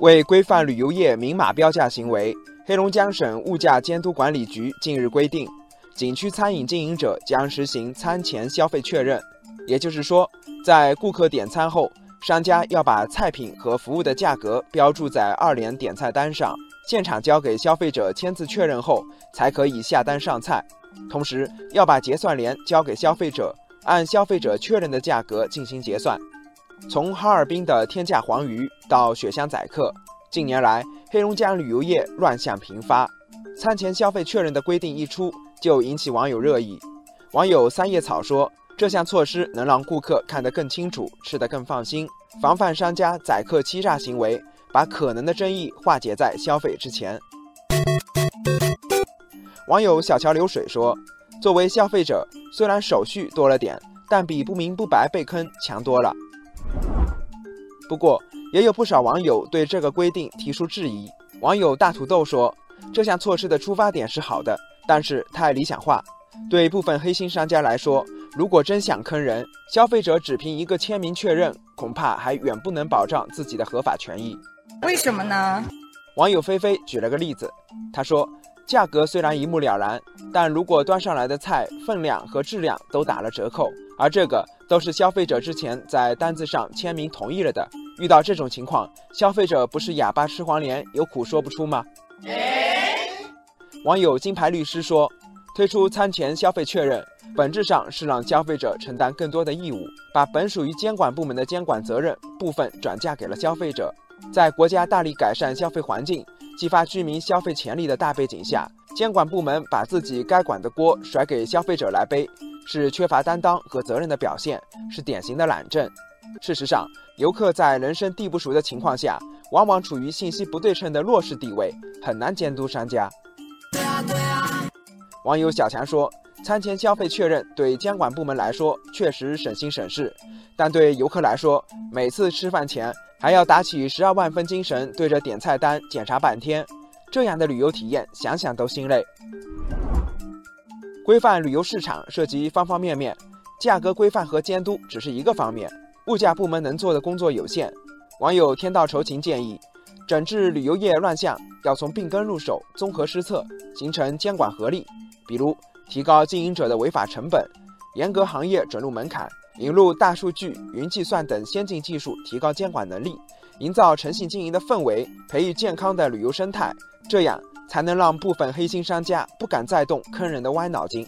为规范旅游业明码标价行为，黑龙江省物价监督管理局近日规定，景区餐饮经营者将实行餐前消费确认。也就是说，在顾客点餐后，商家要把菜品和服务的价格标注在二联点菜单上，现场交给消费者签字确认后，才可以下单上菜。同时，要把结算联交给消费者，按消费者确认的价格进行结算。从哈尔滨的天价黄鱼到雪乡宰客，近年来黑龙江旅游业乱象频发。餐前消费确认的规定一出，就引起网友热议。网友三叶草说：“这项措施能让顾客看得更清楚，吃得更放心，防范商家宰客欺诈行为，把可能的争议化解在消费之前。”网友小桥流水说：“作为消费者，虽然手续多了点，但比不明不白被坑强多了。”不过，也有不少网友对这个规定提出质疑。网友大土豆说：“这项措施的出发点是好的，但是太理想化。对部分黑心商家来说，如果真想坑人，消费者只凭一个签名确认，恐怕还远不能保障自己的合法权益。为什么呢？”网友菲菲举了个例子，他说。价格虽然一目了然，但如果端上来的菜分量和质量都打了折扣，而这个都是消费者之前在单子上签名同意了的，遇到这种情况，消费者不是哑巴吃黄连，有苦说不出吗？网友金牌律师说，推出餐前消费确认，本质上是让消费者承担更多的义务，把本属于监管部门的监管责任部分转嫁给了消费者，在国家大力改善消费环境。激发居民消费潜力的大背景下，监管部门把自己该管的锅甩给消费者来背，是缺乏担当和责任的表现，是典型的懒政。事实上，游客在人生地不熟的情况下，往往处于信息不对称的弱势地位，很难监督商家。网友小强说：“餐前消费确认对监管部门来说确实省心省事，但对游客来说，每次吃饭前。”还要打起十二万分精神对着点菜单检查半天，这样的旅游体验想想都心累。规范旅游市场涉及方方面面，价格规范和监督只是一个方面，物价部门能做的工作有限。网友天道酬勤建议，整治旅游业乱象要从病根入手，综合施策，形成监管合力。比如提高经营者的违法成本，严格行业准入门槛。引入大数据、云计算等先进技术，提高监管能力，营造诚信经营的氛围，培育健康的旅游生态，这样才能让部分黑心商家不敢再动坑人的歪脑筋。